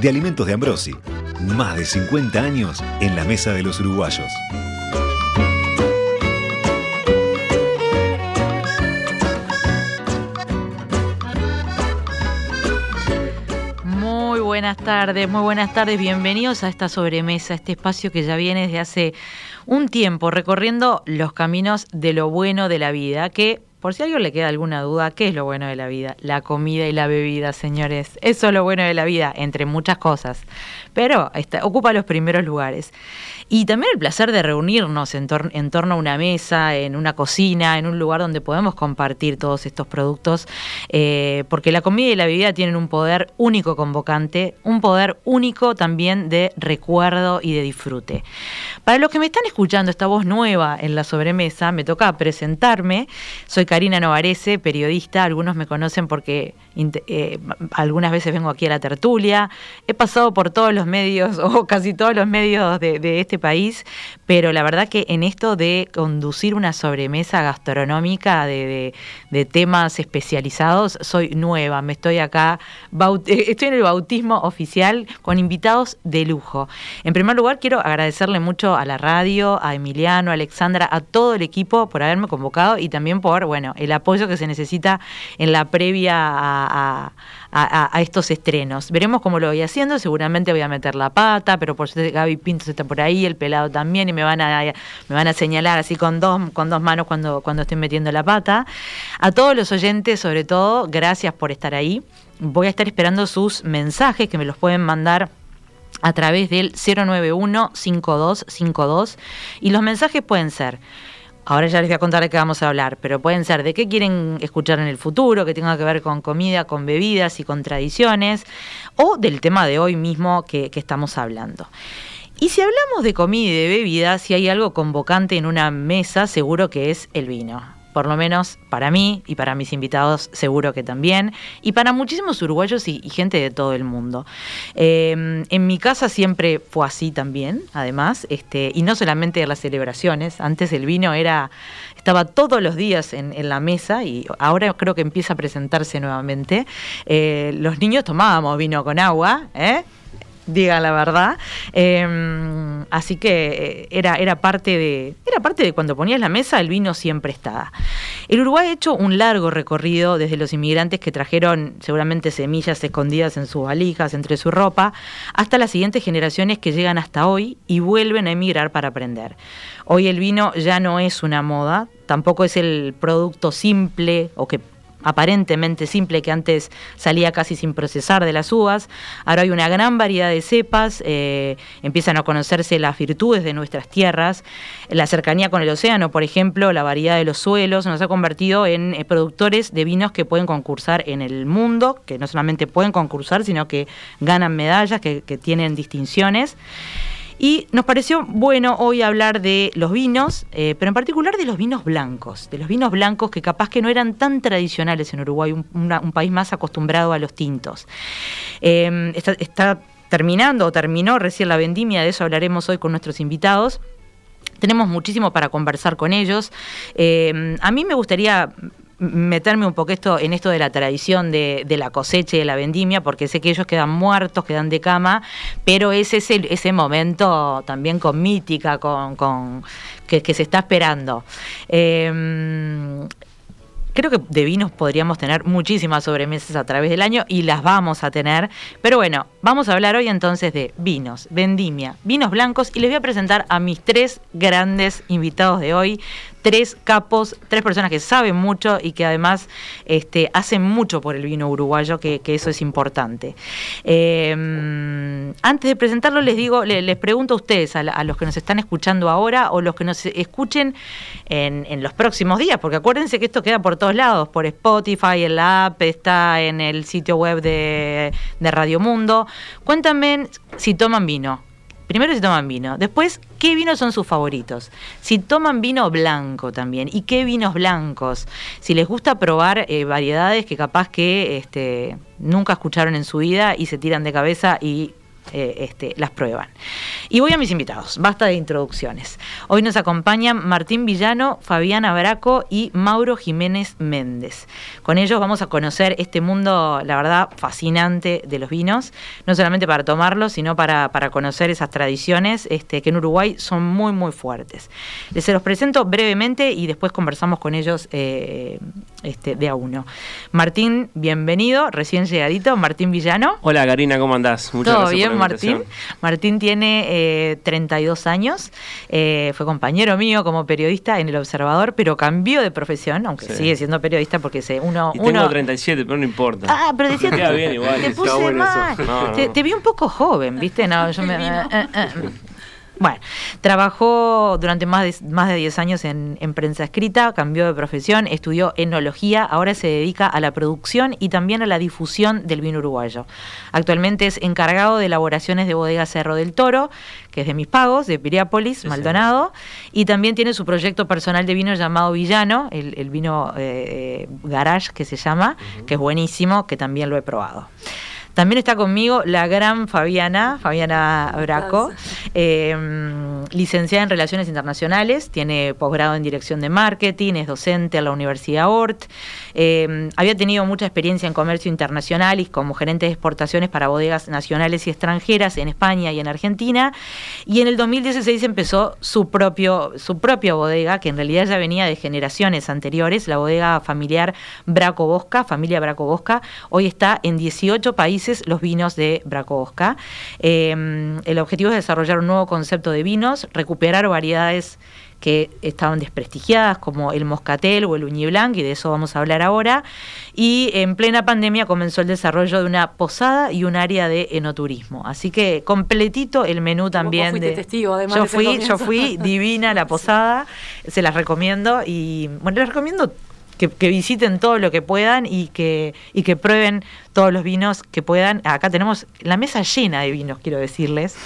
de Alimentos de Ambrosi. Más de 50 años en la mesa de los uruguayos. Muy buenas tardes, muy buenas tardes, bienvenidos a esta sobremesa, este espacio que ya viene desde hace un tiempo recorriendo los caminos de lo bueno de la vida, que por si a alguien le queda alguna duda, ¿qué es lo bueno de la vida? La comida y la bebida, señores. Eso es lo bueno de la vida, entre muchas cosas. Pero ocupa los primeros lugares. Y también el placer de reunirnos en, torno a una mesa, en una cocina, en un lugar donde podemos compartir todos estos productos, eh, porque la comida y la bebida tienen un poder único convocante, un poder único también de recuerdo y de disfrute. Para los que me están escuchando esta voz nueva en la sobremesa, me toca presentarme. Soy Karina Novarese, periodista, algunos me conocen porque eh, algunas veces vengo aquí a la tertulia, he pasado por todos los medios o casi todos los medios de, este país, pero la verdad que en esto de conducir una sobremesa gastronómica de, temas especializados, soy nueva, me estoy acá, estoy en el bautismo oficial con invitados de lujo. En primer lugar, quiero agradecerle mucho a la radio, a Emiliano, a Alexandra, a todo el equipo por haberme convocado y también por, bueno, el apoyo que se necesita en la previa a, estos estrenos. Veremos cómo lo voy haciendo, seguramente voy a meter la pata, pero por suerte Gaby Pintos está por ahí, el pelado también, y me van a, me van a señalar así con dos, con dos manos cuando, cuando estoy metiendo la pata. A todos los oyentes, sobre todo, gracias por estar ahí. Voy a estar esperando sus mensajes que me los pueden mandar a través del 091 5252 y los mensajes pueden ser Ahora ya les voy a contar de qué vamos a hablar, pero pueden ser de qué quieren escuchar en el futuro, que tenga que ver con comida, con bebidas y con tradiciones, o del tema de hoy mismo que, estamos hablando. Y si hablamos de comida y de bebidas, si hay algo convocante en una mesa, seguro que es el vino por lo menos para mí y para mis invitados seguro que también, y para muchísimos uruguayos y, gente de todo el mundo. Em, en mi casa siempre fue así también, además, este, y no solamente en las celebraciones, antes el vino era, estaba todos los días en, la mesa y ahora creo que empieza a presentarse nuevamente. Eh, los niños tomábamos vino con agua, ¿eh? Diga la verdad. Em, así que eh, era, era, parte de, era parte de cuando ponías la mesa, el vino siempre estaba. El Uruguay ha hecho un largo recorrido desde los inmigrantes que trajeron seguramente semillas escondidas en sus valijas, entre su ropa, hasta las siguientes generaciones que llegan hasta hoy y vuelven a emigrar para aprender. Hoy el vino ya no es una moda, tampoco es el producto simple o que aparentemente simple que antes salía casi sin procesar de las uvas. Ahora hay una gran variedad de cepas, eh, empiezan a conocerse las virtudes de nuestras tierras, la cercanía con el océano, por ejemplo, la variedad de los suelos, nos ha convertido en eh, productores de vinos que pueden concursar en el mundo, que no solamente pueden concursar, sino que ganan medallas, que tienen distinciones. Y nos pareció bueno hoy hablar de los vinos, eh, pero en particular de los vinos blancos, de los vinos blancos que capaz que no eran tan tradicionales en Uruguay, un, país más acostumbrado a los tintos. Em, está, terminando o terminó recién la vendimia, de eso hablaremos hoy con nuestros invitados. Tenemos muchísimo para conversar con ellos. Em, a mí me gustaría meterme un poco esto, en esto de la tradición de, la cosecha y de la vendimia, porque sé que ellos quedan muertos, quedan de cama, pero es ese, ese momento también con mítica, con, con que, se está esperando. Em, creo que de vinos podríamos tener muchísimas sobremesas a través del año y las vamos a tener. Pero bueno, vamos a hablar hoy entonces de vinos, vendimia, vinos blancos y les voy a presentar a mis tres grandes invitados de hoy tres capos, tres personas que saben mucho y que además este, hacen mucho por el vino uruguayo, que, eso es importante. Em, antes de presentarlo, les digo, les, pregunto a ustedes, a, los que nos están escuchando ahora o los que nos escuchen en, los próximos días, porque acuérdense que esto queda por todos lados, por Spotify, en la app, está en el sitio web de, de Radio Mundo. Cuéntame si toman vino. Primero si toman vino, después qué vinos son sus favoritos. Si toman vino blanco también y qué vinos blancos. Si les gusta probar eh, variedades que capaz que este, nunca escucharon en su vida y se tiran de cabeza y eh, este, las prueban. Y voy a mis invitados, basta de introducciones. Hoy nos acompañan Martín Villano, Fabiana Braco y Mauro Jiménez Méndez. Con ellos vamos a conocer este mundo, la verdad, fascinante de los vinos, no solamente para tomarlos, sino para, conocer esas tradiciones este, que en Uruguay son muy, muy fuertes. Les se los presento brevemente y después conversamos con ellos eh, este, de a uno. Martín, bienvenido, recién llegadito, Martín Villano. Hola Karina, ¿cómo andás? Muchas ¿Todo bien, Martín? Martín tiene 32 eh, años, eh, fue compañero mío como periodista en El Observador, pero cambió de profesión, aunque sigue siendo periodista porque se, uno... Y tengo 37, pero no importa. Ah, pero decía... Te, bien igual. Te puse mal. Te, vi un poco joven, ¿viste? No, yo me... Bueno, trabajó durante más de, más de 10 años en, prensa escrita, cambió de profesión, estudió enología, ahora se dedica a la producción y también a la difusión del vino uruguayo. Actualmente es encargado de elaboraciones de bodega Cerro del Toro, que es de mis pagos, de Piriápolis, Maldonado, y también tiene su proyecto personal de vino llamado Villano, el, vino eh, Garage que se llama, que es buenísimo, que también lo he probado. También está conmigo la gran Fabiana, Fabiana Braco, em, licenciada en Relaciones Internacionales, tiene posgrado en Dirección de Marketing, es docente en la Universidad ORT, em, había tenido mucha experiencia en comercio internacional y como gerente de exportaciones para bodegas nacionales y extranjeras en España y en Argentina, y en el 2016 empezó su, propio, su propia bodega, que en realidad ya venía de generaciones anteriores, la bodega familiar Braco Bosca, familia Braco Bosca, hoy está en 18 países los vinos de Bracovska. Em, el objetivo es desarrollar un nuevo concepto de vinos, recuperar variedades que estaban desprestigiadas como el moscatel o el uñi blanc y de eso vamos a hablar ahora. Y en plena pandemia comenzó el desarrollo de una posada y un área de enoturismo. Así que completito el menú también de testigo además yo fui yo fui divina la posada se las recomiendo y bueno les recomiendo que, visiten todo lo que puedan y que, y que prueben todos los vinos que puedan. Acá tenemos la mesa llena de vinos, quiero decirles.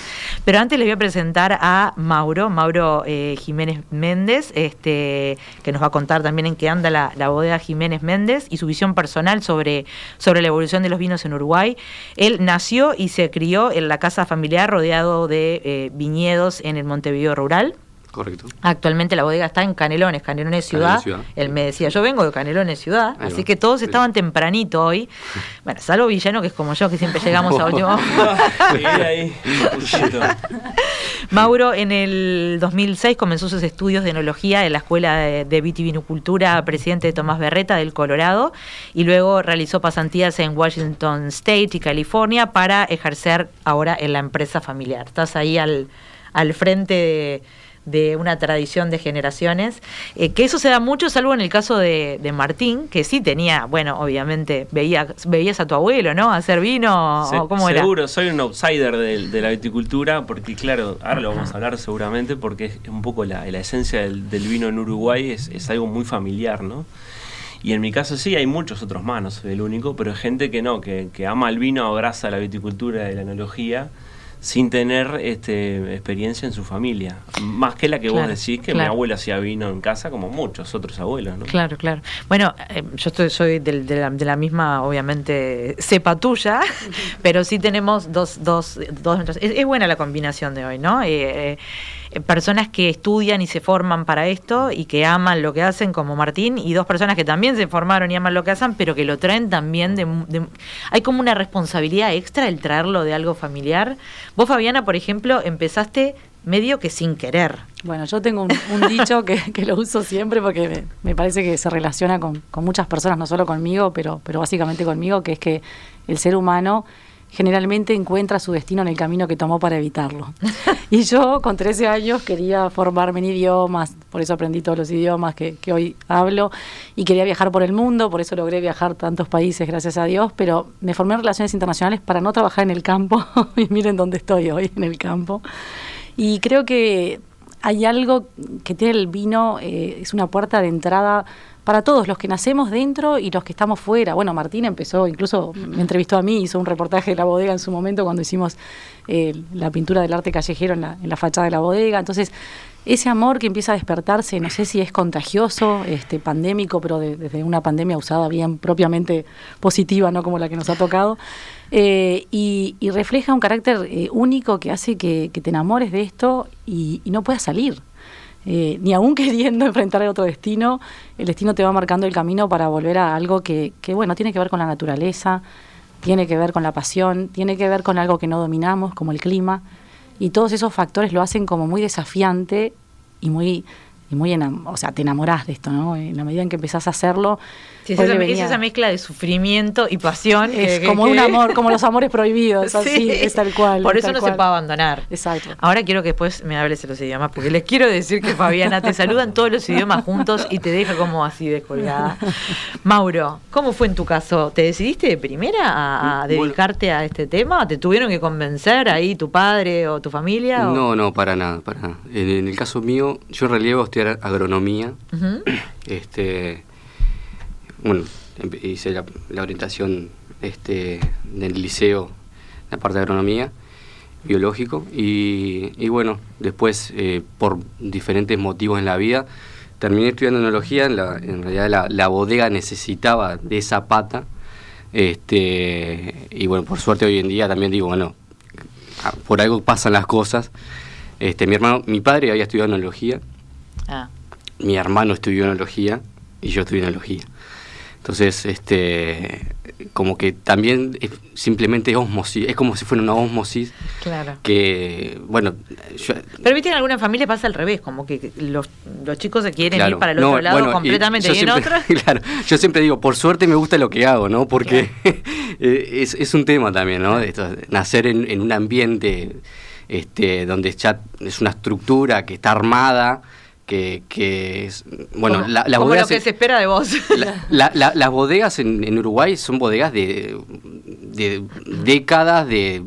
Pero antes les voy a presentar a Mauro, Mauro eh, Jiménez Méndez, este, que nos va a contar también en qué anda la, bodega Jiménez Méndez y su visión personal sobre, sobre la evolución de los vinos en Uruguay. Él nació y se crió en la casa familiar rodeado de eh, viñedos en el Montevideo rural. Correcto. Actualmente la bodega está en Canelones, Canelones Ciudad. Él me decía, yo vengo de Canelones Ciudad, así que todos estaban tempranito hoy. Bueno, salvo Villano, que es como yo, que siempre llegamos a último. Mauro en el 2006 comenzó sus estudios de enología en la Escuela de, Vitivinicultura Presidente de Tomás Berreta del Colorado y luego realizó pasantías en Washington State y California para ejercer ahora en la empresa familiar. Estás ahí al, al frente de de una tradición de generaciones, eh, que eso se da mucho, salvo en el caso de, Martín, que sí tenía, bueno, obviamente, veía, veías a tu abuelo, ¿no? Hacer vino, o ¿cómo Seguro, soy un outsider de, la viticultura, porque claro, ahora lo vamos a hablar seguramente, porque es un poco la, esencia del, vino en Uruguay, es, es algo muy familiar, ¿no? Y en mi caso sí, hay muchos otros más, no soy el único, pero hay gente que no, que, que ama el vino, abraza la viticultura y la enología sin tener este, experiencia en su familia. Más que la que vos decís que mi abuela hacía vino en casa, como muchos otros abuelos. ¿no? Claro, claro. Bueno, eh, yo estoy, soy de, de, la, misma, obviamente, cepa tuya, pero sí tenemos dos, dos, dos es, buena la combinación de hoy, ¿no? Eh, eh, personas que estudian y se forman para esto y que aman lo que hacen, como Martín, y dos personas que también se formaron y aman lo que hacen, pero que lo traen también de... hay como una responsabilidad extra el traerlo de algo familiar. Vos, Fabiana, por ejemplo, empezaste medio que sin querer. Bueno, yo tengo un, dicho que, lo uso siempre porque me, parece que se relaciona con, con, muchas personas, no solo conmigo, pero, pero básicamente conmigo, que es que el ser humano generalmente encuentra su destino en el camino que tomó para evitarlo. y yo con 13 años quería formarme en idiomas, por eso aprendí todos los idiomas que, hoy hablo, y quería viajar por el mundo, por eso logré viajar tantos países, gracias a Dios, pero me formé en relaciones internacionales para no trabajar en el campo, y miren dónde estoy hoy, en el campo. Y creo que hay algo que tiene el vino, eh, es una puerta de entrada para todos los que nacemos dentro y los que estamos fuera. Bueno, Martín empezó, incluso me entrevistó a mí, hizo un reportaje de la bodega en su momento cuando hicimos eh, la pintura del arte callejero en la, en la fachada de la bodega. Entonces, ese amor que empieza a despertarse, no sé si es contagioso, este, pandémico, pero desde una pandemia usada bien propiamente positiva, no como la que nos ha tocado, eh, y, refleja un carácter eh, único que hace que, te enamores de esto y, no puedas salir. Eh, ni aún queriendo enfrentar a otro destino, el destino te va marcando el camino para volver a algo que, que, bueno, tiene que ver con la naturaleza, tiene que ver con la pasión, tiene que ver con algo que no dominamos, como el clima. Y todos esos factores lo hacen como muy desafiante y muy y muy o sea, te enamorás de esto, ¿no? En la medida en que empezás a hacerlo. es, esa, mezcla de sufrimiento y pasión. Es como un amor, como los amores prohibidos, así, es tal cual. Por eso no se puede abandonar. Exacto. Ahora quiero que después me hables en los idiomas, porque les quiero decir que Fabiana te saludan todos los idiomas juntos y te deja como así descolgada. Mauro, ¿cómo fue en tu caso? ¿Te decidiste de primera a, dedicarte a este tema? ¿Te tuvieron que convencer ahí tu padre o tu familia? No, no, para nada, para nada. En, el caso mío, yo en realidad estudiar agronomía. este, bueno, hice la, orientación este, del liceo, la parte de agronomía, biológico, y, bueno, después eh, por diferentes motivos en la vida, terminé estudiando enología, en, la, en realidad la, bodega necesitaba de esa pata, este, y bueno, por suerte hoy en día también digo, bueno, por algo pasan las cosas. Este, mi hermano, mi padre había estudiado enología, Ah. Mi hermano estudió enología y yo estudié enología. Entonces, este, como que también simplemente es osmosis, es como si fuera una osmosis. Claro. Que, bueno. Pero viste en alguna familia pasa al revés, como que los, chicos se quieren ir para el otro lado completamente y, en otra. Claro, yo siempre digo, por suerte me gusta lo que hago, ¿no? Porque es, es, un tema también, ¿no? nacer en, en, un ambiente este, donde ya es una estructura que está armada que, que es, bueno, la, las bodegas... lo que se espera de vos. las bodegas en, Uruguay son bodegas de, de, décadas, de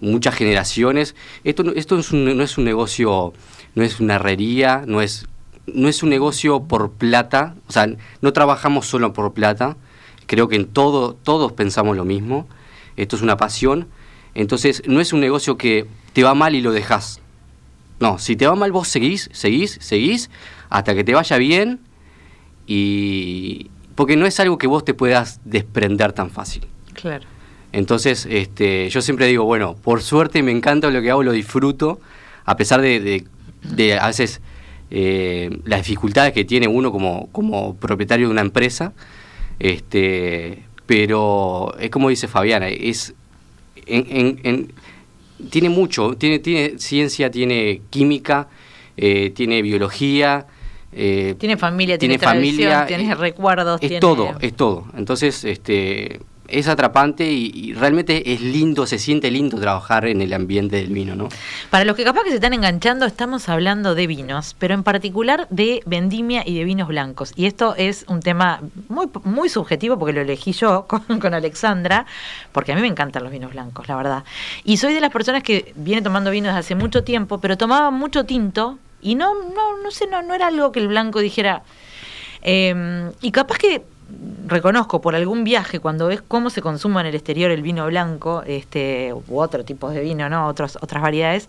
muchas generaciones. Esto, esto no es un negocio, no es una herrería, no es, no es un negocio por plata, o sea, no trabajamos solo por plata, creo que en todo, todos pensamos lo mismo, esto es una pasión, entonces no es un negocio que te va mal y lo dejas no, si te va mal vos seguís, seguís, seguís, hasta que te vaya bien y... Porque no es algo que vos te puedas desprender tan fácil. Claro. Entonces, este, yo siempre digo, bueno, por suerte me encanta lo que hago, lo disfruto, a pesar de, de, a veces eh, las dificultades que tiene uno como, como propietario de una empresa, este, pero es como dice Fabiana, es en, tiene mucho, tiene, tiene ciencia, tiene química, eh, tiene biología. Eh, tiene familia, tiene, familia, tiene eh, recuerdos. Es todo, es todo. Entonces, este, es atrapante y, realmente es lindo, se siente lindo trabajar en el ambiente del vino, ¿no? Para los que capaz que se están enganchando, estamos hablando de vinos, pero en particular de vendimia y de vinos blancos. Y esto es un tema muy, muy subjetivo porque lo elegí yo con, Alexandra, porque a mí me encantan los vinos blancos, la verdad. Y soy de las personas que viene tomando vino desde hace mucho tiempo, pero tomaba mucho tinto y no, no, no sé, no, no era algo que el blanco dijera. Em, y capaz que reconozco por algún viaje cuando ves cómo se consuma en el exterior el vino blanco este u otro tipo de vino no otras otras variedades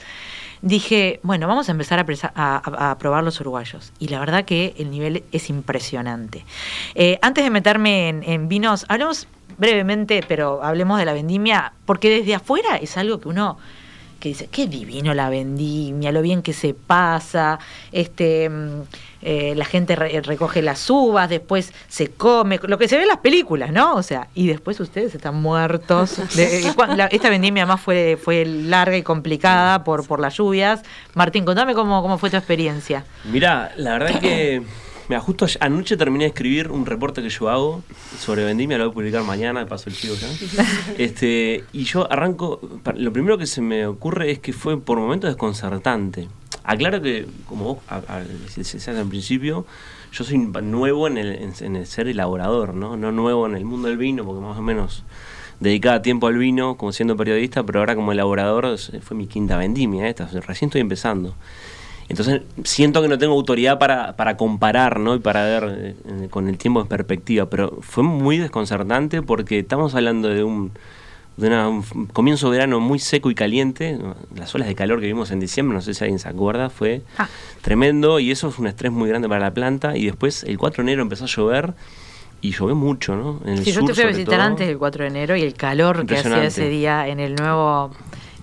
dije bueno vamos a empezar a, probar los uruguayos y la verdad que el nivel es impresionante. Eh, antes de meterme en, vinos hablemos brevemente pero hablemos de la vendimia porque desde afuera es algo que uno que dice, qué divino la vendimia, lo bien que se pasa, este mm, eh, la gente recoge las uvas, después se come, lo que se ve en las películas, ¿no? O sea, y después ustedes están muertos. esta vendimia además fue, fue larga y complicada por, por las lluvias. Martín, contame cómo, cómo fue tu experiencia. Mirá, la verdad es que Mira, justo anoche terminé de escribir un reporte que yo hago sobre vendimia, lo voy a publicar mañana, de paso el chivo ya. Este, y yo arranco, lo primero que se me ocurre es que fue por momentos desconcertante. Aclaro que, como vos decías al principio, yo soy nuevo en el, en, el, ser elaborador, ¿no? No nuevo en el mundo del vino, porque más o menos dedicaba tiempo al vino como siendo periodista, pero ahora como elaborador fue mi quinta vendimia esta, recién estoy empezando. Entonces siento que no tengo autoridad para, para comparar ¿no? y para ver eh, con el tiempo en perspectiva, pero fue muy desconcertante porque estamos hablando de un, de un comienzo de verano muy seco y caliente, las olas de calor que vimos en diciembre, no sé si alguien se acuerda, fue ah. tremendo y eso fue un estrés muy grande para la planta y después el 4 de enero empezó a llover y llovió mucho, ¿no? En el sí, yo te fui a visitar antes del 4 de enero y el calor que hacía ese día en el nuevo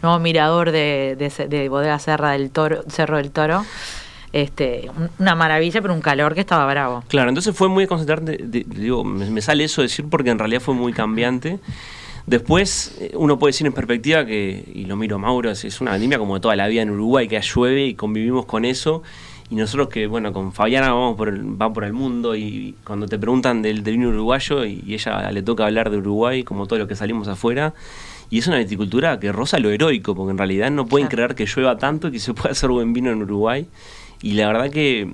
nuevo mirador de, de, Bodega Serra del Toro, Cerro del Toro. Este, una maravilla, pero un calor que estaba bravo. Claro, entonces fue muy concentrante, digo, me, sale eso decir porque en realidad fue muy cambiante. Después, eh, uno puede decir en perspectiva que, y lo miro Mauro, es una vendimia como toda la vida en Uruguay, que llueve y convivimos con eso. Y nosotros que, bueno, con Fabiana vamos por el, va por el mundo y cuando te preguntan del, del vino uruguayo y, y ella le toca hablar de Uruguay, como todo lo que salimos afuera, y es una viticultura que roza lo heroico, porque en realidad no pueden creer que llueva tanto y que se pueda hacer buen vino en Uruguay. Y la verdad que...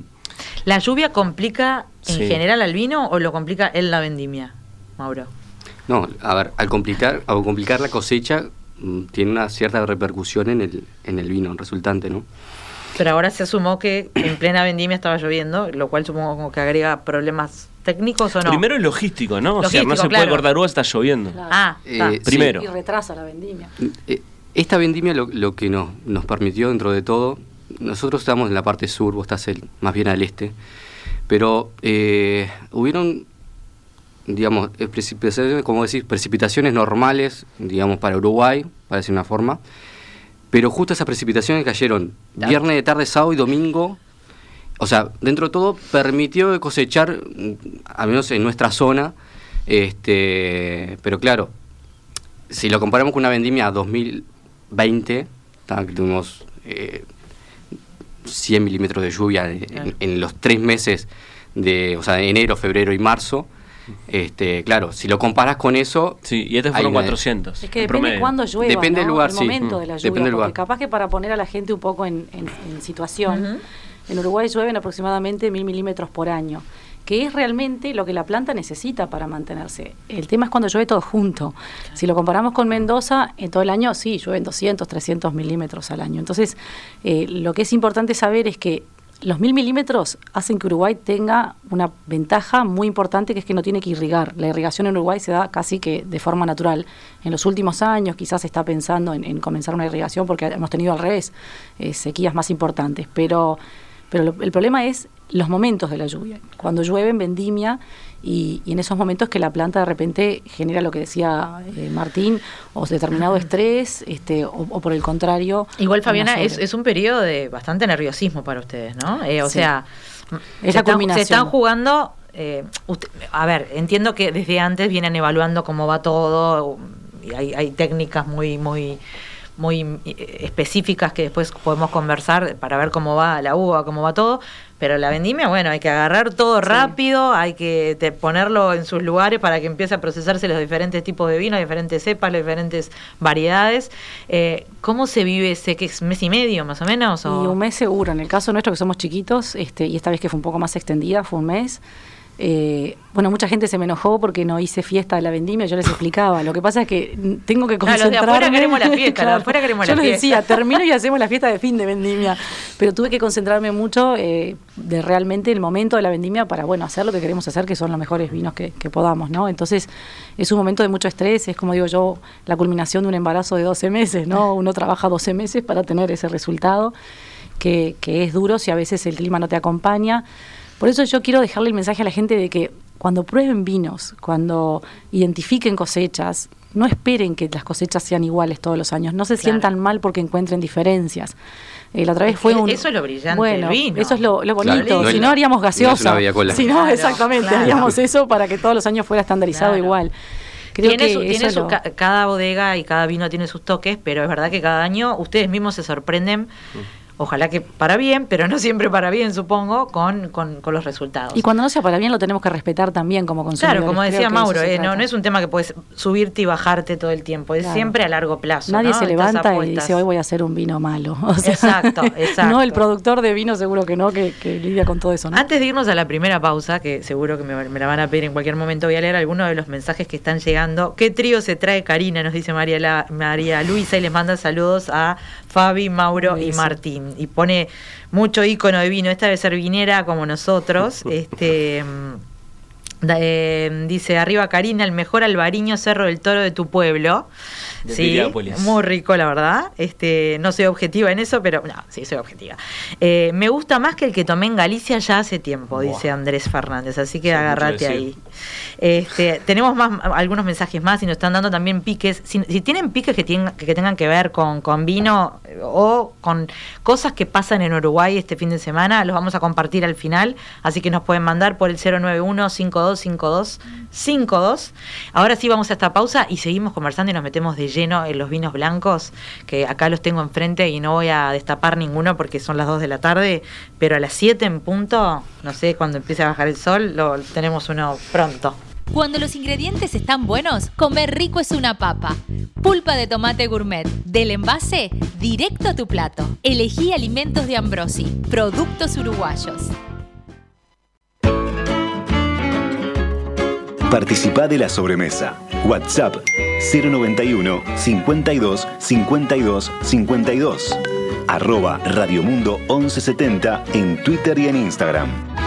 ¿La lluvia complica en general al vino o lo complica en la vendimia, Mauro? No, a ver, al complicar, al complicar la cosecha mm, tiene una cierta repercusión en el, en el vino resultante, ¿no? Pero ahora se asumó que en plena vendimia estaba lloviendo, lo cual supongo como que agrega problemas técnicos o no. Primero es logístico, ¿no? o sea, no se puede cortar uva, está lloviendo. Ah, eh, primero. y retrasa la vendimia. Eh, esta vendimia lo, que nos, nos permitió dentro de todo, nosotros estamos en la parte sur, vos estás más bien al este, pero eh, hubieron, digamos, precipitaciones, como decís, precipitaciones normales, digamos, para Uruguay, para decir una forma, pero justo esas precipitaciones cayeron viernes de tarde, sábado y domingo. O sea, dentro de todo permitió cosechar, al menos en nuestra zona, este, pero claro, si lo comparamos con una vendimia 2020, que tuvimos 100 eh, milímetros de lluvia en, en, los tres meses de, o sea, enero, febrero y marzo, este, claro, si lo comparas con eso. Sí, y este fueron 400. Es que depende de cuándo llueva. Depende del lugar, el momento de la lluvia. Depende porque capaz que para poner a la gente un poco en, situación, en Uruguay llueven aproximadamente mil milímetros por año que es realmente lo que la planta necesita para mantenerse. El tema es cuando llueve todo junto. Si lo comparamos con Mendoza, en todo el año sí, llueven 200, 300 milímetros al año. Entonces, eh, lo que es importante saber es que los mil milímetros hacen que Uruguay tenga una ventaja muy importante que es que no tiene que irrigar. La irrigación en Uruguay se da casi que de forma natural. En los últimos años quizás se está pensando en, comenzar una irrigación porque hemos tenido al revés eh, sequías más importantes. Pero, pero el problema es los momentos de la lluvia. Cuando llueve en vendimia y, en esos momentos que la planta de repente genera lo que decía eh, Martín, o determinado estrés, este, o, por el contrario. Igual, Fabiana, es, un periodo de bastante nerviosismo para ustedes, ¿no? Eh, o sea, es se, están, se están jugando. Eh, a ver, entiendo que desde antes vienen evaluando cómo va todo, y hay, hay técnicas muy, muy muy específicas que después podemos conversar para ver cómo va la uva, cómo va todo, pero la vendimia, bueno, hay que agarrar todo rápido, hay que ponerlo en sus lugares para que empiece a procesarse los diferentes tipos de vino, diferentes cepas, las diferentes variedades. Eh, ¿Cómo se vive ese que es mes y medio más o menos? Y un mes seguro. En el caso nuestro que somos chiquitos, este, y esta vez que fue un poco más extendida, fue un mes. Eh, bueno, mucha gente se me enojó porque no hice fiesta de la vendimia, yo les explicaba. Lo que pasa es que tengo que concentrarme. Claro, de afuera queremos la fiesta, de afuera queremos yo la les decía, termino y hacemos la fiesta de fin de vendimia. Pero tuve que concentrarme mucho eh, de realmente el momento de la vendimia para, bueno, hacer lo que queremos hacer, que son los mejores vinos que, podamos, ¿no? Entonces, es un momento de mucho estrés, es como digo yo, la culminación de un embarazo de 12 meses, ¿no? Uno trabaja 12 meses para tener ese resultado, que, que es duro si a veces el clima no te acompaña. Por eso yo quiero dejarle el mensaje a la gente de que cuando prueben vinos, cuando identifiquen cosechas, no esperen que las cosechas sean iguales todos los años, no se sientan mal porque encuentren diferencias. Eh, la otra vez fue un, eso es lo brillante bueno, vino. Eso es lo, bonito. si no, haríamos gaseosa. si no, exactamente, haríamos eso para que todos los años fuera estandarizado igual. Creo tiene que tiene su, cada bodega y cada vino tiene sus toques, pero es verdad que cada año ustedes mismos se sorprenden. Mm ojalá que para bien, pero no siempre para bien, supongo, con, con, los resultados. Y cuando no sea para bien lo tenemos que respetar también como consumidores. Claro, como decía Mauro, eh, no, no es un tema que puedes subirte y bajarte todo el tiempo, es siempre a largo plazo. Nadie se levanta y dice hoy voy a hacer un vino malo. exacto, exacto. No, el productor de vino seguro que no, que, lidia con todo eso. ¿no? Antes de irnos a la primera pausa, que seguro que me, me, la van a pedir en cualquier momento, voy a leer algunos de los mensajes que están llegando. ¿Qué trío se trae Karina? Nos dice María, María Luisa y les manda saludos a Fabi, Mauro y Martín. Y pone mucho icono de vino. Esta debe ser vinera como nosotros. este eh, dice arriba Karina, el mejor albariño Cerro del Toro de tu pueblo. Sí, muy rico, la verdad. Este, no soy objetiva en eso, pero no, sí, soy objetiva. Eh, me gusta más que el que tomé en Galicia ya hace tiempo, dice Andrés Fernández, así que agárrate ahí. Este, tenemos más algunos mensajes más y nos están dando también piques. Si, tienen piques que, que tengan que ver con, con vino o con cosas que pasan en Uruguay este fin de semana, los vamos a compartir al final, así que nos pueden mandar por el 091 52 5252. Ahora sí vamos a esta pausa y seguimos conversando y nos metemos de lleno en los vinos blancos, que acá los tengo enfrente y no voy a destapar ninguno porque son las 2 de la tarde, pero a las 7 en punto, no sé, cuando empiece a bajar el sol, lo tenemos uno pronto. Cuando los ingredientes están buenos, comer rico es una papa. Pulpa de tomate gourmet, del envase directo a tu plato. Elegí alimentos de Ambrosi, productos uruguayos. Participa de la sobremesa. WhatsApp 091 52 52 52. Arroba Radiomundo 1170 en Twitter y en Instagram.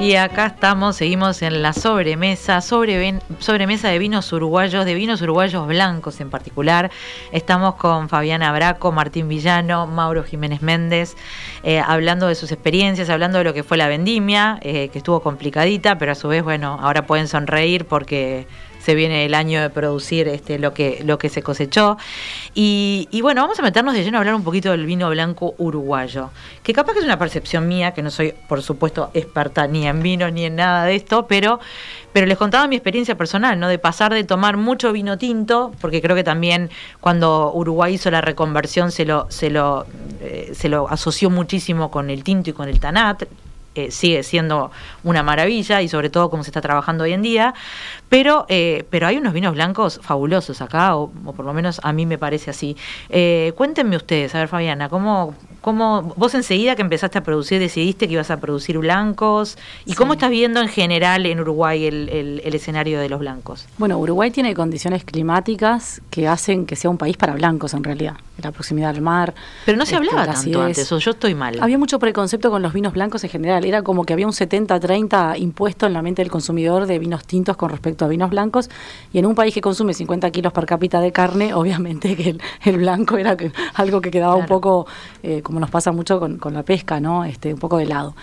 Y acá estamos, seguimos en la sobremesa, sobre, sobremesa de vinos uruguayos, de vinos uruguayos blancos en particular. Estamos con Fabiana Braco, Martín Villano, Mauro Jiménez Méndez, eh, hablando de sus experiencias, hablando de lo que fue la vendimia, eh, que estuvo complicadita, pero a su vez, bueno, ahora pueden sonreír porque se viene el año de producir este, lo, que, lo que se cosechó. Y, bueno, vamos a meternos de lleno a hablar un poquito del vino blanco uruguayo, que capaz que es una percepción mía, que no soy, por supuesto, experta ni en vino ni en nada de esto, pero, pero les contaba mi experiencia personal, ¿no? De pasar de tomar mucho vino tinto, porque creo que también cuando Uruguay hizo la reconversión se lo, se lo, eh, se lo asoció muchísimo con el tinto y con el tanat, eh, sigue siendo una maravilla y sobre todo como se está trabajando hoy en día, pero, eh, pero hay unos vinos blancos fabulosos acá, o, por lo menos a mí me parece así. Eh, cuéntenme ustedes, a ver Fabiana, ¿cómo, ¿cómo vos enseguida que empezaste a producir decidiste que ibas a producir blancos? ¿Y cómo estás viendo en general en Uruguay el, el, escenario de los blancos? Bueno, Uruguay tiene condiciones climáticas que hacen que sea un país para blancos en realidad, la proximidad al mar. Pero no se hablaba tanto antes, o yo estoy mal. Había mucho preconcepto con los vinos blancos en general era como que había un 70-30 impuesto en la mente del consumidor de vinos tintos con respecto a vinos blancos. Y en un país que consume 50 kilos per cápita de carne, obviamente que el, blanco era algo que quedaba un poco, eh, como nos pasa mucho con, la pesca, ¿no? Este, un poco de lado.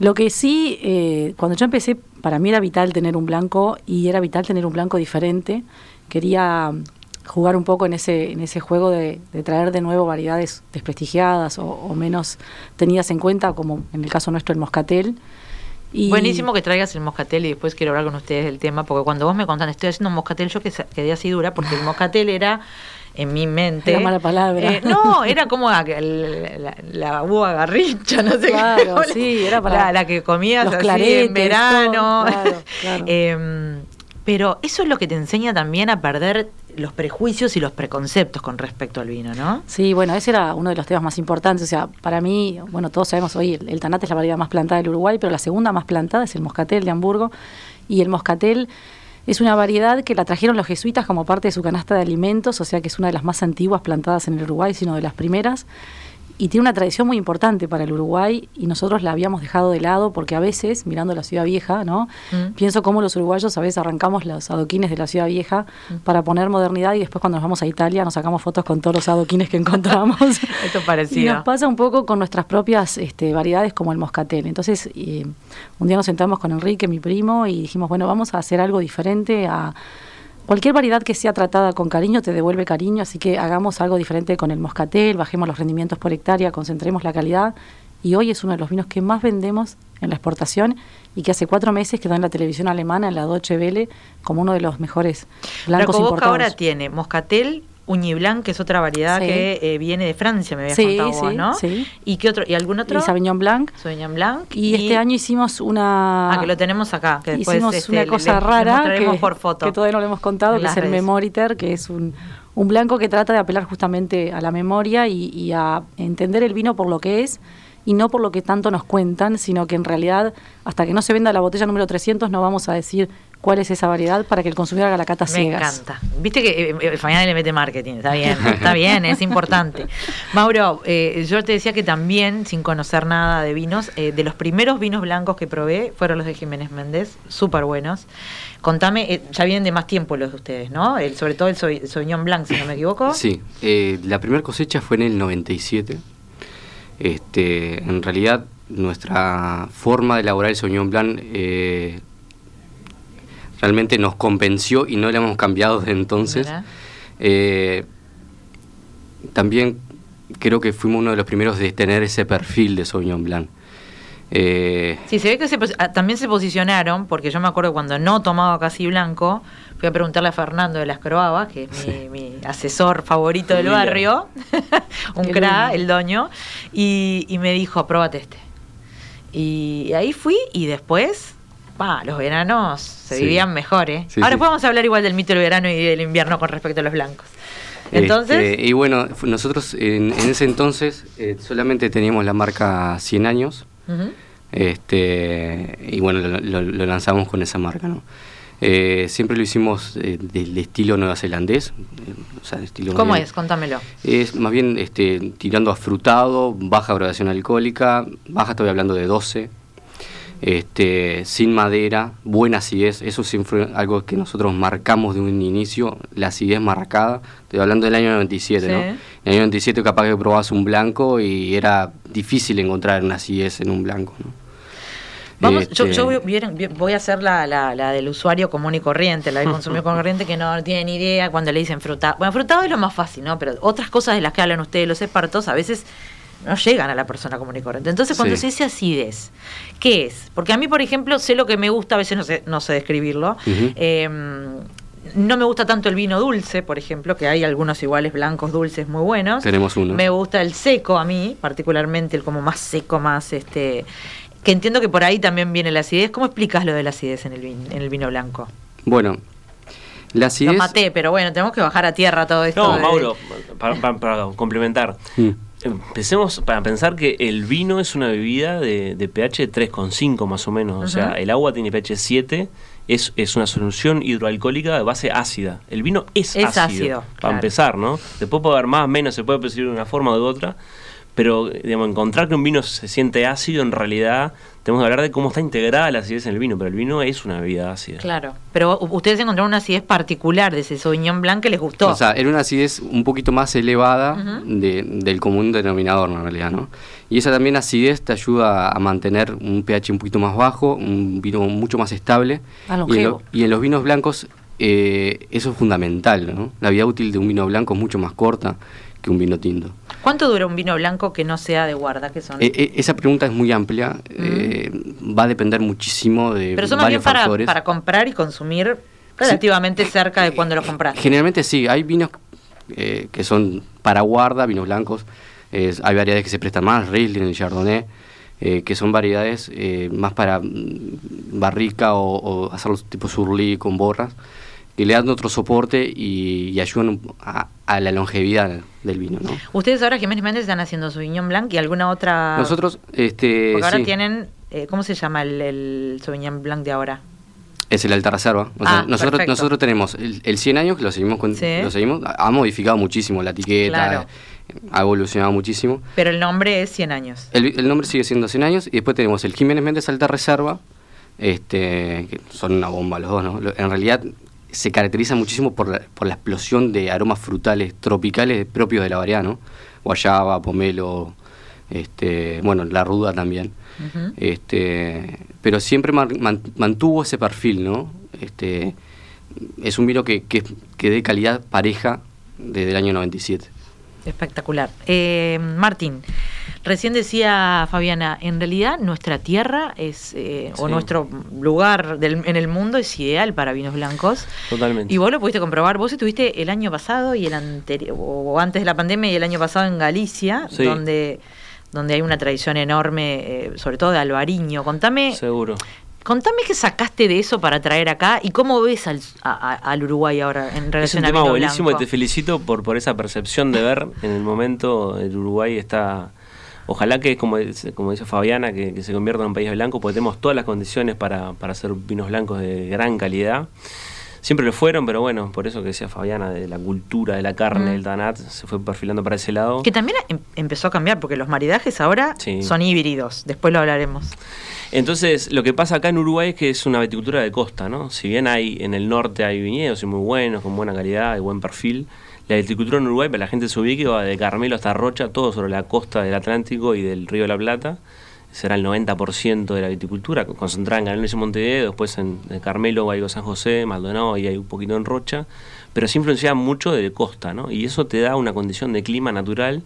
Lo que sí, eh, cuando yo empecé, para mí era vital tener un blanco y era vital tener un blanco diferente. Quería jugar un poco en ese, en ese juego de, traer de nuevo variedades desprestigiadas o, menos tenidas en cuenta, como en el caso nuestro el moscatel. Buenísimo que traigas el moscatel y después quiero hablar con ustedes del tema, porque cuando vos me contaste, estoy haciendo un moscatel, yo quedé así dura, porque el moscatel era en mi mente. Era mala palabra. Eh, no, era como la, la, uva garrincha, no sé claro, sí, era para la, que comías así en verano. Em, pero eso es lo que te enseña también a perder los prejuicios y los preconceptos con respecto al vino, ¿no? Sí, bueno, ese era uno de los temas más importantes. O sea, para mí, bueno, todos sabemos hoy, el, el tanate es la variedad más plantada del Uruguay, pero la segunda más plantada es el moscatel de Hamburgo. Y el moscatel es una variedad que la trajeron los jesuitas como parte de su canasta de alimentos, o sea que es una de las más antiguas plantadas en el Uruguay, sino de las primeras y tiene una tradición muy importante para el Uruguay y nosotros la habíamos dejado de lado porque a veces, mirando la ciudad vieja, ¿no? Mm. Pienso cómo los uruguayos a veces arrancamos los adoquines de la ciudad vieja mm. para poner modernidad y después cuando nos vamos a Italia nos sacamos fotos con todos los adoquines que encontramos. Esto parecido. Y nos pasa un poco con nuestras propias este, variedades como el moscatel. Entonces, eh, un día nos sentamos con Enrique, mi primo, y dijimos, bueno, vamos a hacer algo diferente a Cualquier variedad que sea tratada con cariño te devuelve cariño, así que hagamos algo diferente con el moscatel, bajemos los rendimientos por hectárea, concentremos la calidad. Y hoy es uno de los vinos que más vendemos en la exportación y que hace cuatro meses quedó en la televisión alemana, en la Deutsche Welle, como uno de los mejores blancos Pero importados. ahora tiene moscatel, Uñiblanc, que es otra variedad que eh, viene de Francia, me habías contado vos, ¿no? Sí. ¿Y qué otro? ¿Y algún otro? Y Sauvignon Blanc. Sauvignon Blanc. Y, este año hicimos una... Ah, que lo tenemos acá. Que después hicimos este, una cosa rara que, por foto. que todavía no lo hemos contado, que es el Memoriter, que es un, blanco que trata de apelar justamente a la memoria y, a entender el vino por lo que es y no por lo que tanto nos cuentan, sino que en realidad hasta que no se venda la botella número 300 no vamos a decir cuál es esa variedad para que el consumidor haga la cata Me encanta. Viste que eh, Fabiana le mete marketing, está bien, está bien, es importante. Mauro, eh, yo te decía que también, sin conocer nada de vinos, eh, de los primeros vinos blancos que probé fueron los de Jiménez Méndez, súper buenos. Contame, eh, ya vienen de más tiempo los de ustedes, ¿no? El, sobre todo el Sauvignon Blanc, si no me equivoco. Sí, eh, la primera cosecha fue en el 97. Este, en realidad, nuestra forma de elaborar el Sauvignon Blanc eh, realmente nos convenció y no le hemos cambiado desde entonces. Eh, también creo que fuimos uno de los primeros de tener ese perfil de Sauvignon Blanc. Eh, Sí, se ve que se ah, también se posicionaron, porque yo me acuerdo cuando no tomaba casi blanco, fui a preguntarle a Fernando de las Croabas, que es mi, mi asesor favorito del Mira. barrio, un Qué cra, lindo. el doño, y, y me dijo, probate este. Y ahí fui y después, pa, los veranos se Sí. vivían mejor, ¿eh? Sí, Ahora sí. podemos hablar igual del mito del verano y del invierno con respecto a los blancos. Entonces, Este, y bueno, nosotros en, en ese entonces eh, solamente teníamos la marca 100 años. Este, y bueno, lo, lo- lo lanzamos con esa marca, ¿no? Eh, siempre lo hicimos eh, del estilo neozelandés. eh, o sea, estilo ¿cómo bien- es? Contámelo. Es más bien este, tirando a frutado, baja graduación alcohólica, baja estoy hablando de 12, este, sin madera, buena acidez, eso siempre fue algo que nosotros marcamos de un inicio, la acidez marcada, estoy hablando del año 97, ¿no? Sí. En el año 97 capaz que probabas un blanco y era difícil encontrar una acidez en un blanco, ¿no? Vamos, yo, Este, yo voy, voy- voy a hacer la, la- la del usuario común y corriente, la del consumidor corriente que no tiene ni idea cuando le dicen frutado. Bueno, frutado es lo más fácil, ¿no? Pero otras cosas de las que hablan ustedes, los expertos, a veces no llegan a la persona común y corriente. Entonces, cuando Sí. se dice acidez, ¿qué es? Porque a mí, por ejemplo, sé lo que me gusta, a veces no sé, no sé describirlo. Eh, no me gusta tanto el vino dulce, por ejemplo, que hay algunos iguales blancos dulces muy buenos. Tenemos uno. Me gusta el seco a mí, particularmente el como más seco, más este que entiendo que por ahí también viene la acidez. ¿Cómo explicas lo de la acidez en el vino, en el vino blanco? Bueno, la Lo acidez... maté, pero bueno, tenemos que bajar a tierra todo esto. No, de- Mauro, para, para- para complementar. Mm. Empecemos para pensar que el vino es una bebida de, de pH 3,5 más o menos. O sea, el agua tiene pH 7, es, es una solución hidroalcohólica de base ácida. El vino es, Es ácido, ácido, para claro. empezar, ¿no? Después puede haber más, menos, se puede percibir de una forma o de otra. Pero, digamos, encontrar que un vino se siente ácido, en realidad, tenemos que hablar de cómo está integrada la acidez en el vino. Pero el vino es una bebida ácida. Claro, pero u- ustedes encontraron una acidez particular de ese Sauvignon Blanc que les gustó. O sea, era una acidez un poquito más elevada de- del común denominador, en realidad, ¿no? Y esa también acidez te ayuda a mantener un pH un poquito más bajo, un vino mucho más estable. Ah, y, en lo- y en los vinos blancos eh, eso es fundamental, ¿no? La vida útil de un vino blanco es mucho más corta que un vino tinto. ¿Cuánto dura un vino blanco que no sea de guarda? que son? Eh, eh, esa pregunta es muy amplia, eh, va a depender muchísimo de pero son más bien varios para, factores. para comprar y consumir relativamente cerca de cuando los compraste. Generalmente sí, hay vinos eh, que son para guarda, vinos blancos. eh, hay variedades que se prestan más, Riesling, el Chardonnay, eh, que son variedades eh, más para mm, barrica o, o hacerlos tipo surly con borras, que le dan otro soporte y, y ayudan a, a la longevidad del vino. ¿no? Ustedes ahora, Jiménez Méndez, están haciendo Sauvignon Blanc y alguna otra... Nosotros, este, Porque ahora sí, tienen... eh, ¿Cómo se llama el, el Sauvignon Blanc de ahora? es el Alta Reserva. O sea, Ah, nosotros, perfecto. nosotros tenemos el, el 100 años, que lo seguimos, con, Sí. lo seguimos, ha modificado muchísimo la etiqueta, Claro. ha evolucionado muchísimo. Pero el nombre es 100 años. El, el nombre sigue siendo 100 años y después tenemos el Jiménez Méndez Alta Reserva, este, que son una bomba los dos, ¿no? En realidad se caracteriza muchísimo por la, por la explosión de aromas frutales tropicales propios de la variedad, ¿no? Guayaba, pomelo, este, bueno, la ruda también. Este, pero siempre man- man- mantuvo ese perfil, ¿no? Este, es un vino que, que, que de calidad pareja desde el año 97. Espectacular. Eh, Martín, recién decía Fabiana, en realidad nuestra tierra es, eh, o nuestro lugar del- en el mundo es ideal para vinos blancos. Totalmente. Y vos lo pudiste comprobar. Vos estuviste el año pasado y el anterior, o antes de la pandemia y el año pasado en Galicia, Sí. donde, donde hay una tradición enorme, eh, sobre todo de albariño. Contame, Seguro. Contame qué sacaste de eso para traer acá y cómo ves al, a- a- al Uruguay ahora en Es relación un al tema vino buenísimo y te felicito por, por esa percepción de ver. En el momento el Uruguay está Ojalá que, como, como dice Fabiana, que, se convierta en un país blanco, porque tenemos todas las condiciones para, para hacer vinos blancos de gran calidad. Siempre lo fueron, pero bueno, por eso que decía Fabiana, de la cultura de la carne, mm. del Tanat, se fue perfilando para ese lado. Que también em, empezó a cambiar, porque los maridajes ahora son híbridos, después lo hablaremos. Entonces, lo que pasa acá en Uruguay es que es una viticultura de costa, ¿no? Si bien hay en el norte hay viñedos y muy buenos, con buena calidad y buen perfil, la viticultura en Uruguay, para la gente se ubique, va de Carmelo hasta Rocha, todo sobre la costa del Atlántico y del Río de la Plata. Será el 90% de la viticultura, concentrada en Canelones y Montevideo, después en, Carmelo, algo San José, Maldonado y hay un poquito en Rocha, pero se influencia mucho de costa, ¿no? Y eso te da una condición de clima natural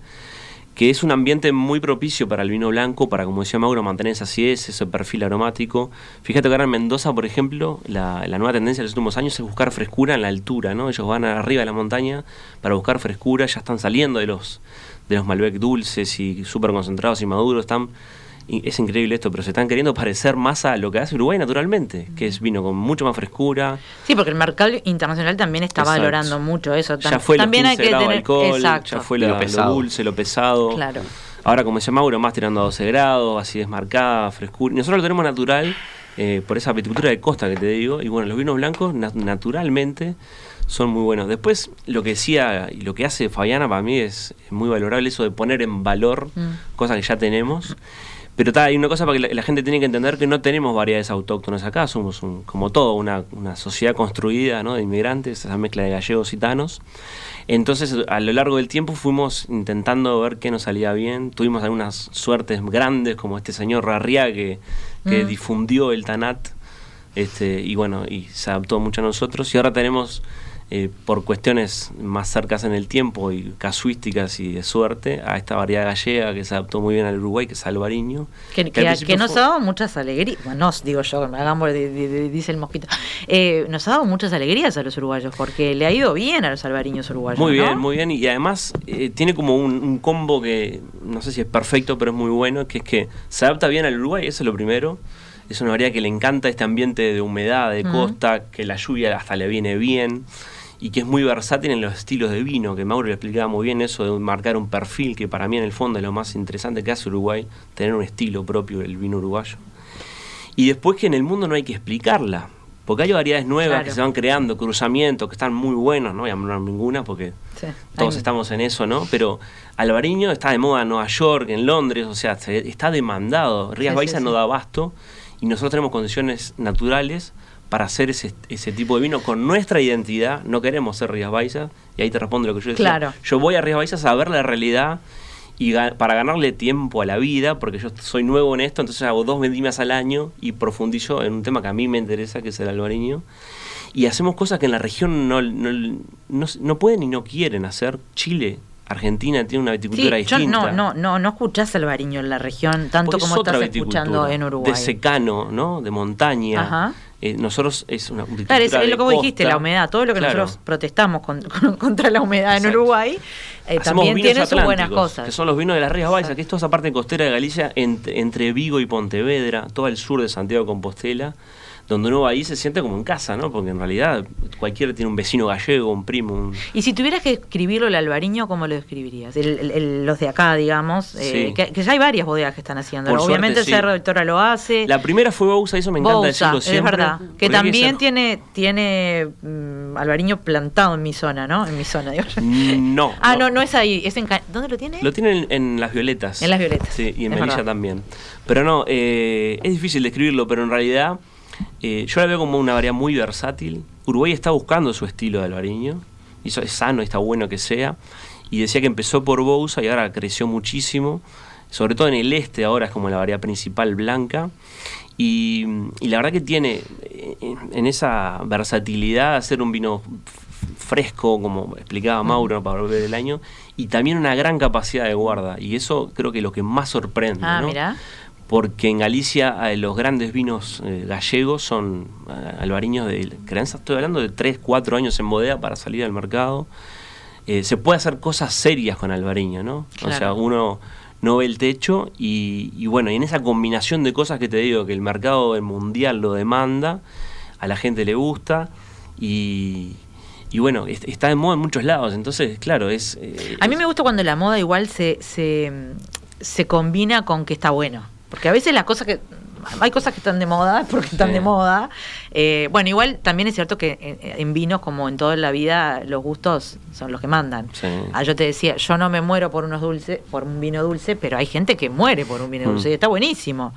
que es un ambiente muy propicio para el vino blanco, para, como decía Mauro, mantener esa acidez, ese perfil aromático. Fíjate que ahora en Mendoza, por ejemplo, la, nueva tendencia de los últimos años es buscar frescura en la altura, ¿no? Ellos van arriba de la montaña para buscar frescura, ya están saliendo de los, de los Malbec dulces y súper concentrados y maduros, están es increíble esto, pero se están queriendo parecer más a lo que hace Uruguay naturalmente, que es vino con mucho más frescura. Sí, porque el mercado internacional también está valorando mucho eso. Ya fue también hay que tener alcohol, ya fue lo, dulce, lo pesado. Claro. Ahora, como decía Mauro, más tirando a 12 grados, así desmarcada, frescura. Y nosotros lo tenemos natural eh, por esa viticultura de costa que te digo. Y bueno, los vinos blancos naturalmente son muy buenos. Después, lo que decía y lo que hace Fabiana para mí es, muy valorable eso de poner en valor mm. cosas que ya tenemos. Pero está, hay una cosa para que la, gente tiene que entender que no tenemos variedades autóctonas acá, somos un, como todo una, sociedad construida ¿no? de inmigrantes, esa mezcla de gallegos y tanos. Entonces, a lo largo del tiempo fuimos intentando ver qué nos salía bien. Tuvimos algunas suertes grandes, como este señor Rarriá que, que mm. difundió el Tanat, este, y bueno, y se adaptó mucho a nosotros. Y ahora tenemos eh, por cuestiones más cercas en el tiempo y casuísticas y de suerte, a esta variedad gallega que se adaptó muy bien al Uruguay, que es Alvariño. Que, que, nos ha dado muchas alegrías, bueno, nos digo yo, hagamos, dice el mosquito, eh, nos ha dado muchas alegrías a los uruguayos, porque le ha ido bien a los albariños uruguayos. Muy bien, muy bien, y además eh, tiene como un, un, combo que no sé si es perfecto, pero es muy bueno, que es que se adapta bien al Uruguay, eso es lo primero. Es una variedad que le encanta este ambiente de humedad, de costa, que la lluvia hasta le viene bien y que es muy versátil en los estilos de vino, que Mauro le explicaba muy bien eso de marcar un perfil, que para mí en el fondo es lo más interesante que hace Uruguay, tener un estilo propio del vino uruguayo. Y después que en el mundo no hay que explicarla, porque hay variedades nuevas que se van creando, cruzamientos que están muy buenos, no voy a nombrar ninguna porque todos estamos en eso, ¿no? Pero Alvariño está de moda en Nueva York, en Londres, o sea, está demandado. Rías Baiza no da abasto y nosotros tenemos condiciones naturales para hacer ese, ese tipo de vino con nuestra identidad. No queremos ser Rías Baixas. Y ahí te respondo lo que yo decía. Claro. Yo voy a Rías Baixas a ver la realidad y para ganarle tiempo a la vida, porque yo soy nuevo en esto, entonces hago dos vendimias al año y profundizo en un tema que a mí me interesa, que es el albariño. Y hacemos cosas que en la región no, no, no, pueden y no quieren hacer. Chile Argentina tiene una viticultura sí, distinta. no, no, no, no escuchás albariño en la región tanto como estás escuchando en Uruguay. De secano, ¿no? De montaña. Ajá. Eh, nosotros es una Claro, es, lo que vos dijiste, la humedad, todo lo que nosotros protestamos contra la humedad en Uruguay, eh, también tiene sus buenas cosas. Que son los vinos de las Rías Baixas, que es toda esa parte costera de Galicia entre Vigo y Pontevedra, todo el sur de Santiago de Compostela donde uno va ahí se siente como en casa, ¿no? Porque en realidad cualquiera tiene un vecino gallego, un primo. Y si tuvieras que escribirlo el albariño, ¿cómo lo describirías? los de acá, digamos, eh, que, ya hay varias bodegas que están haciendo. Obviamente el Cerro del Toro lo hace. La primera fue Bousa, eso me encanta decirlo siempre. Es verdad, que también tiene, tiene mm, albariño plantado en mi zona, ¿no? En mi zona, digo. No. ah, no. no, es ahí. Es en, ¿Dónde lo tiene? Lo tiene en, Las Violetas. En Las Violetas. Sí, y en Melilla también. Pero no, eh, es difícil describirlo, pero en realidad eh, yo la veo como una variedad muy versátil. Uruguay está buscando su estilo de albariño, y eso es sano, y está bueno que sea. Y decía que empezó por Bousa y ahora creció muchísimo, sobre todo en el este ahora es como la variedad principal blanca. Y, la verdad que tiene eh, en esa versatilidad hacer un vino fresco, como explicaba Mauro para volver el año, y también una gran capacidad de guarda. Y eso creo que es lo que más sorprende. Ah, mira porque en Galicia eh, los grandes vinos eh, gallegos son eh, albariños de crianza, estoy hablando de 3, 4 años en bodega para salir al mercado. se puede hacer cosas serias con albariño, ¿no? O sea, uno no ve el techo y, bueno, y en esa combinación de cosas que te digo, que el mercado mundial lo demanda, a la gente le gusta y, y bueno, está de moda en muchos lados, entonces, claro, es... a mí me gusta cuando la moda igual se, se se combina con que está bueno. Porque a veces las cosas que hay cosas que están de moda porque están de moda. Eh, bueno, igual también es cierto que en, vinos, como en toda la vida, los gustos son los que mandan. Ah, yo te decía, yo no me muero por unos dulces, por un vino dulce, pero hay gente que muere por un vino dulce y está buenísimo.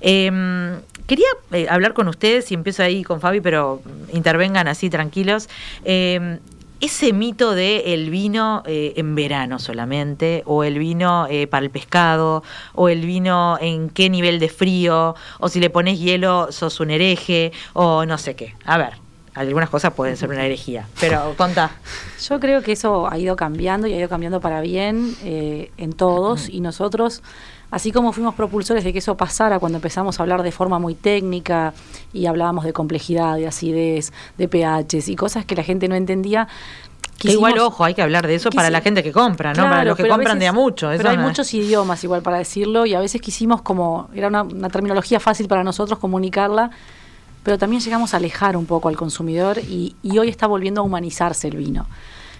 Em, quería eh, hablar con ustedes y empiezo ahí con Fabi, pero intervengan así tranquilos. Em, ese mito de el vino eh, en verano solamente, o el vino eh, para el pescado, o el vino en qué nivel de frío, o si le pones hielo sos un hereje, o no sé qué. A ver, algunas cosas pueden ser una herejía, pero conta. Yo creo que eso ha ido cambiando y ha ido cambiando para bien eh, en todos, y nosotros Así como fuimos propulsores de que eso pasara cuando empezamos a hablar de forma muy técnica y hablábamos de complejidad, de acidez, de pHs y cosas que la gente no entendía, igual, ojo, hay que hablar de eso para la gente que compra, ¿no? para los que compran de a mucho. pero hay muchos idiomas igual para decirlo y a veces quisimos como, era una, terminología fácil para nosotros comunicarla, pero también llegamos a alejar un poco al consumidor y, y hoy está volviendo a humanizarse el vino.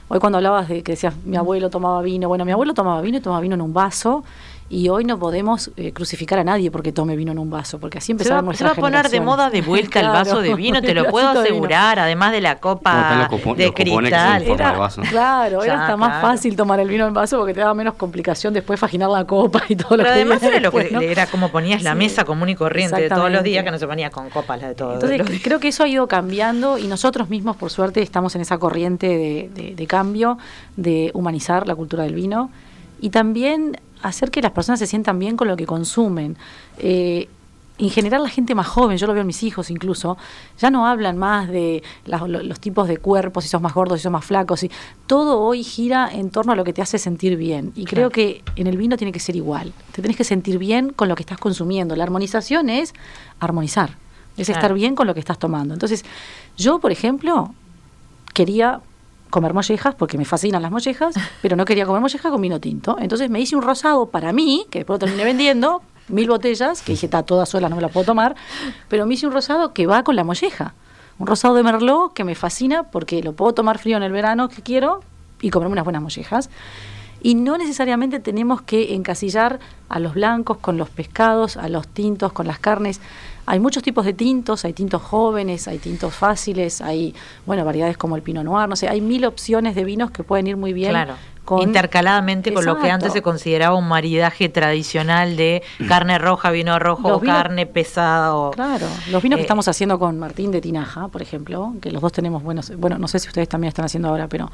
Hoy cuando hablabas de que decías, mi abuelo tomaba vino, bueno, mi abuelo tomaba vino y tomaba vino en un vaso y hoy no podemos eh, crucificar a nadie porque tome vino en un vaso, porque así empezaron nuestras Se va a poner de moda de vuelta el vaso de vino, te lo puedo asegurar, además de la copa de cristal. claro, era hasta más fácil tomar el vino en vaso porque te daba menos complicación después faginar la copa y todo lo Pero además era, lo que, era como ponías la mesa común y corriente de todos los días que no se ponía con copas la de todos. Entonces creo que eso ha ido cambiando y nosotros mismos por suerte estamos en esa corriente de cambio, de humanizar la cultura del vino y también hacer que las personas se sientan bien con lo que consumen. Eh, en general la gente más joven, yo lo veo en mis hijos incluso, ya no hablan más de los, tipos de cuerpos, si sos más gordos, si sos más flacos, y todo hoy gira en torno a lo que te hace sentir bien. Y creo que en el vino tiene que ser igual. Te tenés que sentir bien con lo que estás consumiendo. La armonización es armonizar, es estar bien con lo que estás tomando. Entonces, yo, por ejemplo, quería comer mollejas porque me fascinan las mollejas, pero no quería comer mollejas con vino tinto. Entonces me hice un rosado para mí, que después lo terminé vendiendo, mil botellas, que dije, está toda sola, no me la puedo tomar, pero me hice un rosado que va con la molleja. Un rosado de Merlot que me fascina porque lo puedo tomar frío en el verano que quiero y comerme unas buenas mollejas. Y no necesariamente tenemos que encasillar a los blancos con los pescados, a los tintos con las carnes. Hay muchos tipos de tintos, hay tintos jóvenes, hay tintos fáciles, hay bueno variedades como el Pinot Noir, no sé, hay mil opciones de vinos que pueden ir muy bien claro intercaladamente con lo que antes se consideraba un maridaje tradicional de carne roja, vino rojo, carne pesada. O, claro, los vinos que eh, estamos haciendo con Martín de Tinaja, por ejemplo, que los dos tenemos buenos, bueno, no sé si ustedes también están haciendo ahora, pero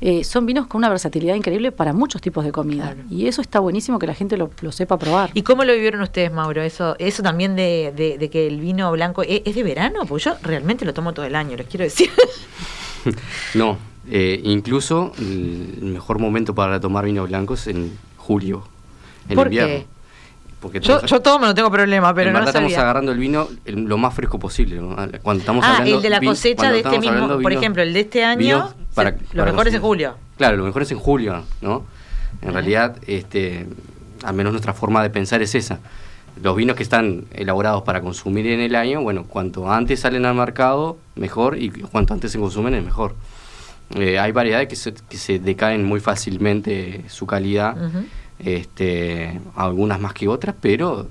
eh, son vinos con una versatilidad increíble para muchos tipos de comida. Y eso está buenísimo que la gente lo, sepa probar. ¿Y cómo lo vivieron ustedes, Mauro? Eso eso también de, de, que el vino blanco ¿es, ¿es de verano, pues yo realmente lo tomo todo el año, les quiero decir. no, eh, incluso el mejor momento para tomar vino blanco es en julio, en ¿Por invierno. Qué? Porque yo, yo tomo, no tengo problema, pero en no estamos agarrando el vino lo más fresco posible. Cuando estamos ah, el de la cosecha de este mismo, por ejemplo, el de este año, lo mejor es en julio. Claro, lo mejor es en julio, ¿no? En realidad, este, al menos nuestra forma de pensar es esa. Los vinos que están elaborados para consumir en el año, bueno, cuanto antes salen al mercado, mejor, y cuanto antes se consumen, es mejor. Eh, hay variedades que se, que se, decaen muy fácilmente su calidad, este, algunas más que otras, pero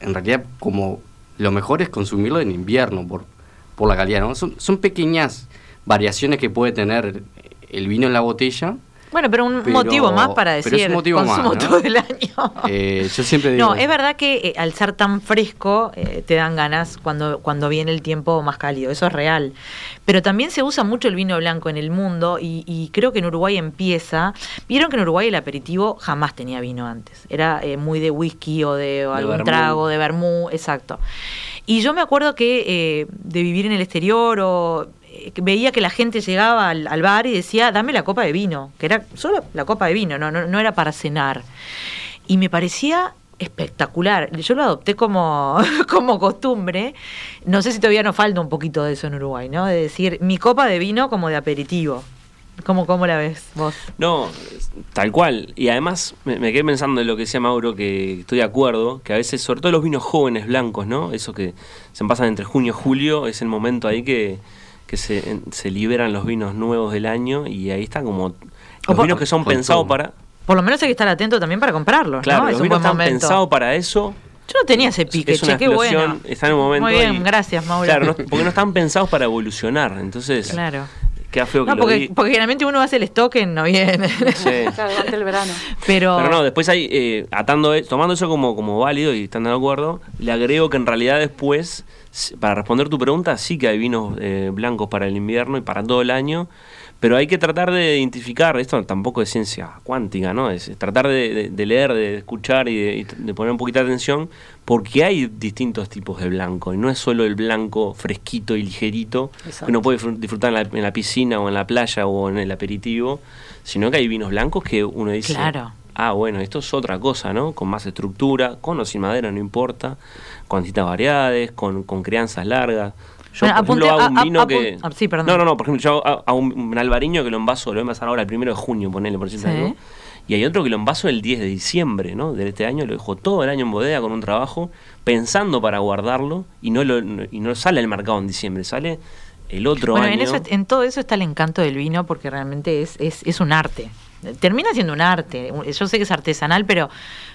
en realidad como lo mejor es consumirlo en invierno por, por la calidad. ¿no? Son, son pequeñas variaciones que puede tener el vino en la botella bueno, pero un motivo más para decir pero es un motivo consumo más, todo el año. Eh, yo siempre digo. No, es verdad que eh, al ser tan fresco eh, te dan ganas cuando, cuando viene el tiempo más cálido, eso es real. Pero también se usa mucho el vino blanco en el mundo y, creo que en Uruguay empieza. Vieron que en Uruguay el aperitivo jamás tenía vino antes. Era muy de whisky o de, algún trago, de vermú, exacto. Y yo me acuerdo que de vivir en el exterior o veía que la gente llegaba al, bar y decía, dame la copa de vino, que era solo la copa de vino, no, no, era para cenar. Y me parecía espectacular. Yo lo adopté como, como costumbre. No sé si todavía nos falta un poquito de eso en Uruguay, ¿no? De decir, mi copa de vino como de aperitivo. ¿Cómo, cómo la ves vos? No, tal cual. Y además me, quedé pensando en lo que decía Mauro, que estoy de acuerdo, que a veces, sobre todo los vinos jóvenes blancos, ¿no? Eso que se pasan entre junio y julio, es el momento ahí que, que se, se liberan los vinos nuevos del año y ahí están como los vinos que son pensados para por lo menos hay que estar atento también para comprarlo. Claro, ¿no? los vinos están pensados para eso. Yo no tenía ese pique, es una che, qué bueno. Está en un momento. Muy bien, gracias, Mauro. Claro, no, porque no están pensados para evolucionar. Entonces, claro. Queda feo que No, lo porque, di- porque generalmente uno hace el stock en noviembre. Sí. Claro, durante el verano. Pero, Pero no, después hay, eh, atando, e- tomando eso como, como válido y estando de acuerdo, le agrego que en realidad después, para responder tu pregunta, sí que hay vinos eh, blancos para el invierno y para todo el año, pero hay que tratar de identificar, esto tampoco es ciencia cuántica, ¿no? Es, tratar de, de- de leer, de escuchar y de, y de poner un poquito de atención, porque hay distintos tipos de blanco, y no es solo el blanco fresquito y ligerito, que uno puede disfr- disfrutar en la, en la piscina o en la playa o en el aperitivo, sino que hay vinos blancos que uno dice, Claro. ah, bueno, esto es otra cosa, ¿no? Con más estructura, con o sin madera, no importa, con distintas variedades, con, con crianzas largas. Yo, Bueno, por ejemplo, hago un a- a- vino que... ah, sí, perdón. No, no, no, por ejemplo, yo hago un, un albariño que lo envaso, lo voy a envasar ahora el primero de junio, ponele por decirte Sí. Y hay otro que lo envaso el 10 de diciembre, ¿no? De este año, lo dejo todo el año en bodega con un trabajo, pensando para guardarlo, y no, lo, y no sale al mercado en diciembre, sale el otro bueno, año. en, eso, en todo eso está el encanto del vino porque realmente es, es, es un arte. Termina siendo un arte. Yo sé que es artesanal, pero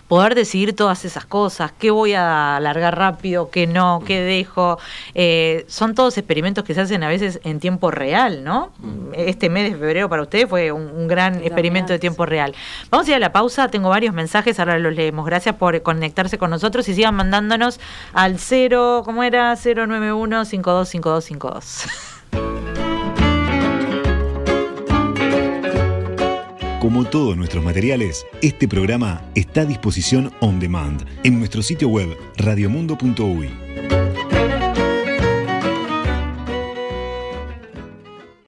poder decidir todas esas cosas, qué voy a alargar rápido, qué no, qué dejo, eh, son todos experimentos que se hacen a veces en tiempo real, ¿no? Este mes de febrero para ustedes fue un, un gran experimento de tiempo real. Vamos a ir a la pausa, tengo varios mensajes, ahora los leemos. Gracias por conectarse con nosotros y sigan mandándonos al 0, ¿cómo era? 091 525252. Como todos nuestros materiales, este programa está a disposición on demand en nuestro sitio web radiomundo.uy